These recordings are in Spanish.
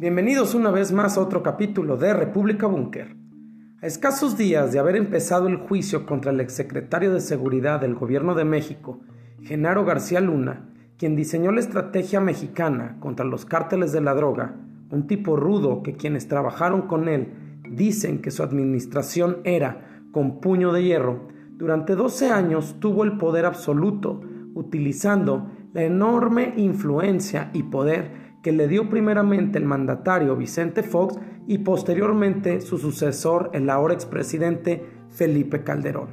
Bienvenidos una vez más a otro capítulo de República Búnker. A escasos días de haber empezado el juicio contra el exsecretario de Seguridad del Gobierno de México, Genaro García Luna, quien diseñó la estrategia mexicana contra los cárteles de la droga, un tipo rudo que quienes trabajaron con él dicen que su administración era con puño de hierro, durante 12 años tuvo el poder absoluto, utilizando la enorme influencia y poder que le dio primeramente el mandatario Vicente Fox y posteriormente su sucesor, el ahora expresidente Felipe Calderón.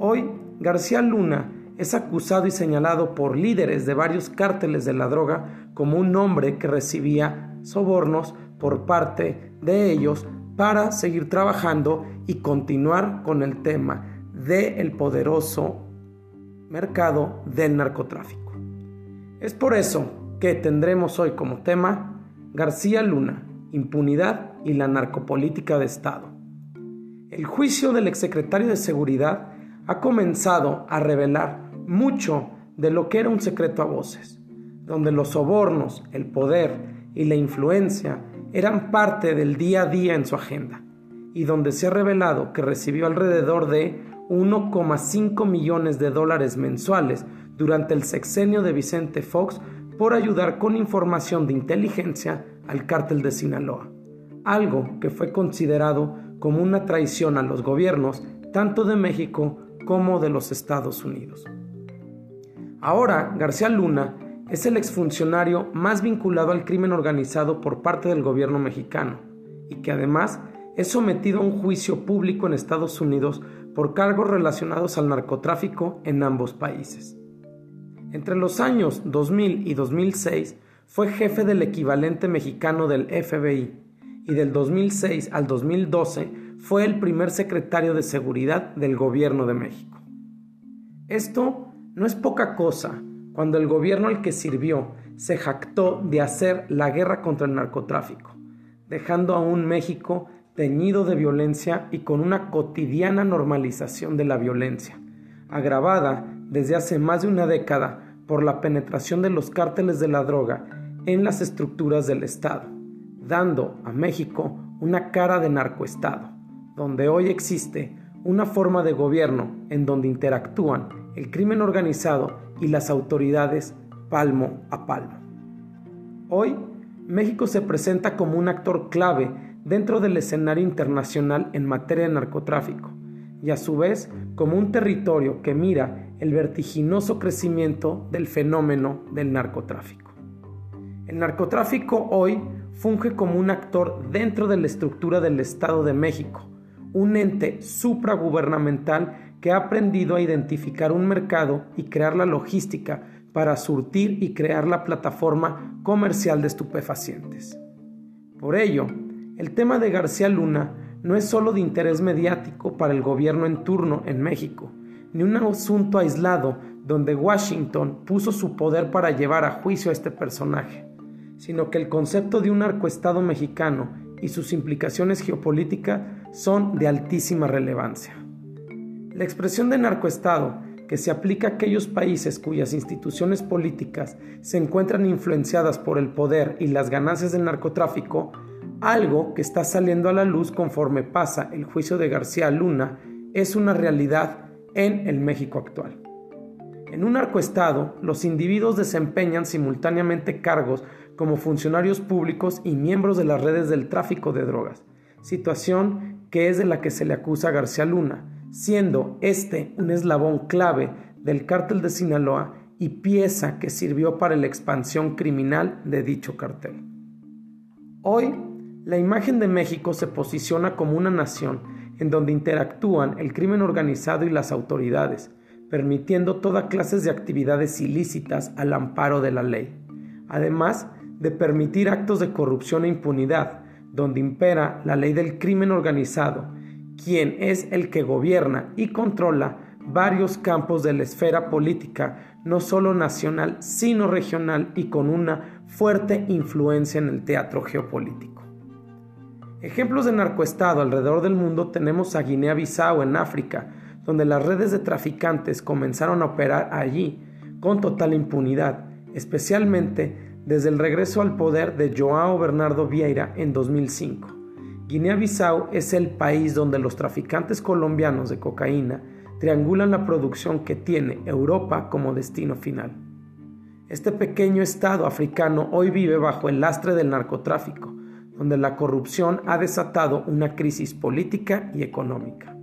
Hoy, García Luna es acusado y señalado por líderes de varios cárteles de la droga como un hombre que recibía sobornos por parte de ellos para seguir trabajando y continuar con el tema del poderoso mercado del narcotráfico. Es por eso que tendremos hoy como tema García Luna, impunidad y la narcopolítica de Estado. El juicio del exsecretario de Seguridad ha comenzado a revelar mucho de lo que era un secreto a voces, donde los sobornos, el poder y la influencia eran parte del día a día en su agenda, y donde se ha revelado que recibió alrededor de 1,5 millones de dólares mensuales durante el sexenio de Vicente Fox por ayudar con información de inteligencia al cártel de Sinaloa, algo que fue considerado como una traición a los gobiernos tanto de México como de los Estados Unidos. Ahora, García Luna es el exfuncionario más vinculado al crimen organizado por parte del gobierno mexicano y que además es sometido a un juicio público en Estados Unidos por cargos relacionados al narcotráfico en ambos países. Entre los años 2000 y 2006 fue jefe del equivalente mexicano del FBI y del 2006 al 2012 fue el primer secretario de Seguridad del Gobierno de México. Esto no es poca cosa cuando el gobierno al que sirvió se jactó de hacer la guerra contra el narcotráfico, dejando a un México teñido de violencia y con una cotidiana normalización de la violencia, agravada desde hace más de una década por la penetración de los cárteles de la droga en las estructuras del Estado, dando a México una cara de narcoestado, donde hoy existe una forma de gobierno en donde interactúan el crimen organizado y las autoridades palmo a palmo. Hoy, México se presenta como un actor clave dentro del escenario internacional en materia de narcotráfico, y a su vez como un territorio que mira el vertiginoso crecimiento del fenómeno del narcotráfico. El narcotráfico hoy funge como un actor dentro de la estructura del Estado de México, un ente supragubernamental que ha aprendido a identificar un mercado y crear la logística para surtir y crear la plataforma comercial de estupefacientes. Por ello, el tema de García Luna no es solo de interés mediático para el gobierno en turno en México, ni un asunto aislado donde Washington puso su poder para llevar a juicio a este personaje, sino que el concepto de un narcoestado mexicano y sus implicaciones geopolíticas son de altísima relevancia. La expresión de narcoestado que se aplica a aquellos países cuyas instituciones políticas se encuentran influenciadas por el poder y las ganancias del narcotráfico algo que está saliendo a la luz conforme pasa el juicio de García Luna es una realidad en el México actual. En un arcoestado, los individuos desempeñan simultáneamente cargos como funcionarios públicos y miembros de las redes del tráfico de drogas, situación que es de la que se le acusa a García Luna, siendo este un eslabón clave del cártel de Sinaloa y pieza que sirvió para la expansión criminal de dicho cartel. Hoy la imagen de México se posiciona como una nación en donde interactúan el crimen organizado y las autoridades, permitiendo toda clase de actividades ilícitas al amparo de la ley, además de permitir actos de corrupción e impunidad, donde impera la ley del crimen organizado, quien es el que gobierna y controla varios campos de la esfera política, no solo nacional, sino regional y con una fuerte influencia en el teatro geopolítico. Ejemplos de narcoestado alrededor del mundo tenemos a Guinea-Bissau en África, donde las redes de traficantes comenzaron a operar allí con total impunidad, especialmente desde el regreso al poder de Joao Bernardo Vieira en 2005. Guinea-Bissau es el país donde los traficantes colombianos de cocaína triangulan la producción que tiene Europa como destino final. Este pequeño estado africano hoy vive bajo el lastre del narcotráfico, donde la corrupción ha desatado una crisis política y económica.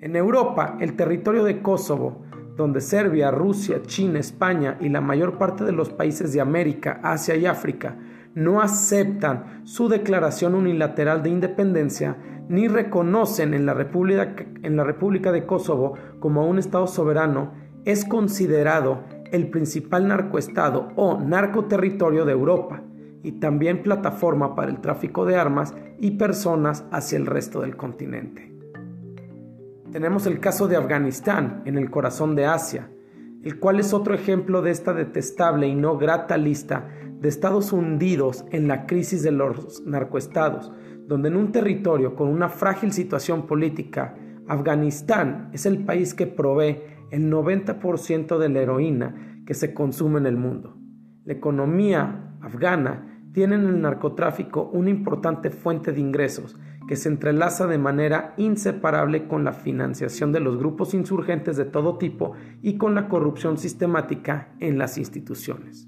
En Europa, el territorio de Kosovo, donde Serbia, Rusia, China, España y la mayor parte de los países de América, Asia y África no aceptan su declaración unilateral de independencia ni reconocen en la República, en la República de Kosovo como un Estado soberano, es considerado el principal narcoestado o narcoterritorio de Europa y también plataforma para el tráfico de armas y personas hacia el resto del continente. Tenemos el caso de Afganistán, en el corazón de Asia, el cual es otro ejemplo de esta detestable y no grata lista de estados hundidos en la crisis de los narcoestados, donde en un territorio con una frágil situación política, Afganistán es el país que provee el 90% de la heroína que se consume en el mundo. La economía afgana tiene en el narcotráfico una importante fuente de ingresos que se entrelaza de manera inseparable con la financiación de los grupos insurgentes de todo tipo y con la corrupción sistemática en las instituciones.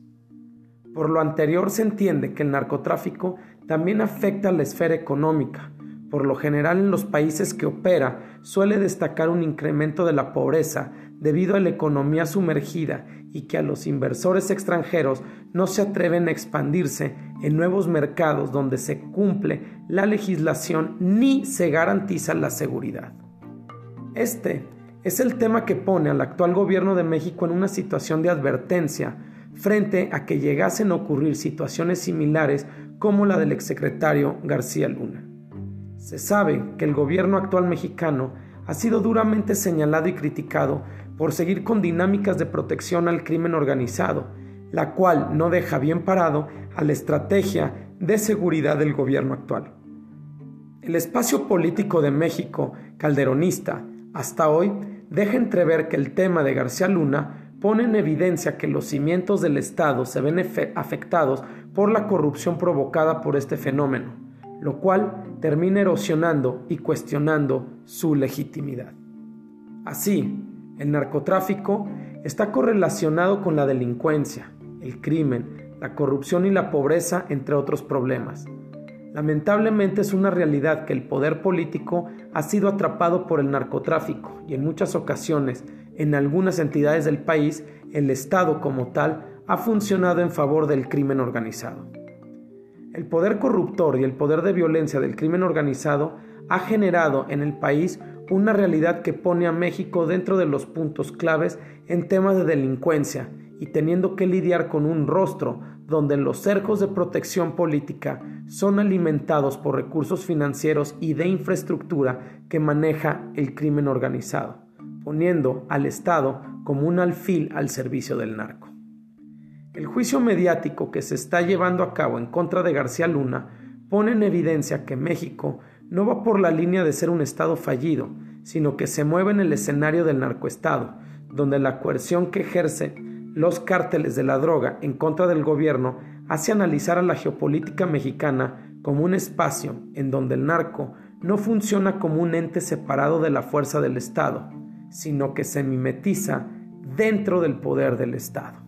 Por lo anterior se entiende que el narcotráfico también afecta a la esfera económica. Por lo general en los países que opera suele destacar un incremento de la pobreza debido a la economía sumergida y que a los inversores extranjeros no se atreven a expandirse en nuevos mercados donde se cumple la legislación ni se garantiza la seguridad. Este es el tema que pone al actual gobierno de México en una situación de advertencia frente a que llegasen a ocurrir situaciones similares como la del exsecretario García Luna. Se sabe que el gobierno actual mexicano ha sido duramente señalado y criticado por seguir con dinámicas de protección al crimen organizado, la cual no deja bien parado a la estrategia de seguridad del gobierno actual. El espacio político de México, calderonista, hasta hoy, deja entrever que el tema de García Luna pone en evidencia que los cimientos del Estado se ven afectados por la corrupción provocada por este fenómeno, lo cual termina erosionando y cuestionando su legitimidad. Así, el narcotráfico está correlacionado con la delincuencia, el crimen, la corrupción y la pobreza, entre otros problemas. Lamentablemente es una realidad que el poder político ha sido atrapado por el narcotráfico y en muchas ocasiones, en algunas entidades del país, el Estado como tal ha funcionado en favor del crimen organizado. El poder corruptor y el poder de violencia del crimen organizado ha generado en el país una realidad que pone a México dentro de los puntos claves en temas de delincuencia y teniendo que lidiar con un rostro donde los cercos de protección política son alimentados por recursos financieros y de infraestructura que maneja el crimen organizado, poniendo al Estado como un alfil al servicio del narco. El juicio mediático que se está llevando a cabo en contra de García Luna pone en evidencia que México no va por la línea de ser un Estado fallido, sino que se mueve en el escenario del narcoestado, donde la coerción que ejercen los cárteles de la droga en contra del gobierno hace analizar a la geopolítica mexicana como un espacio en donde el narco no funciona como un ente separado de la fuerza del Estado, sino que se mimetiza dentro del poder del Estado.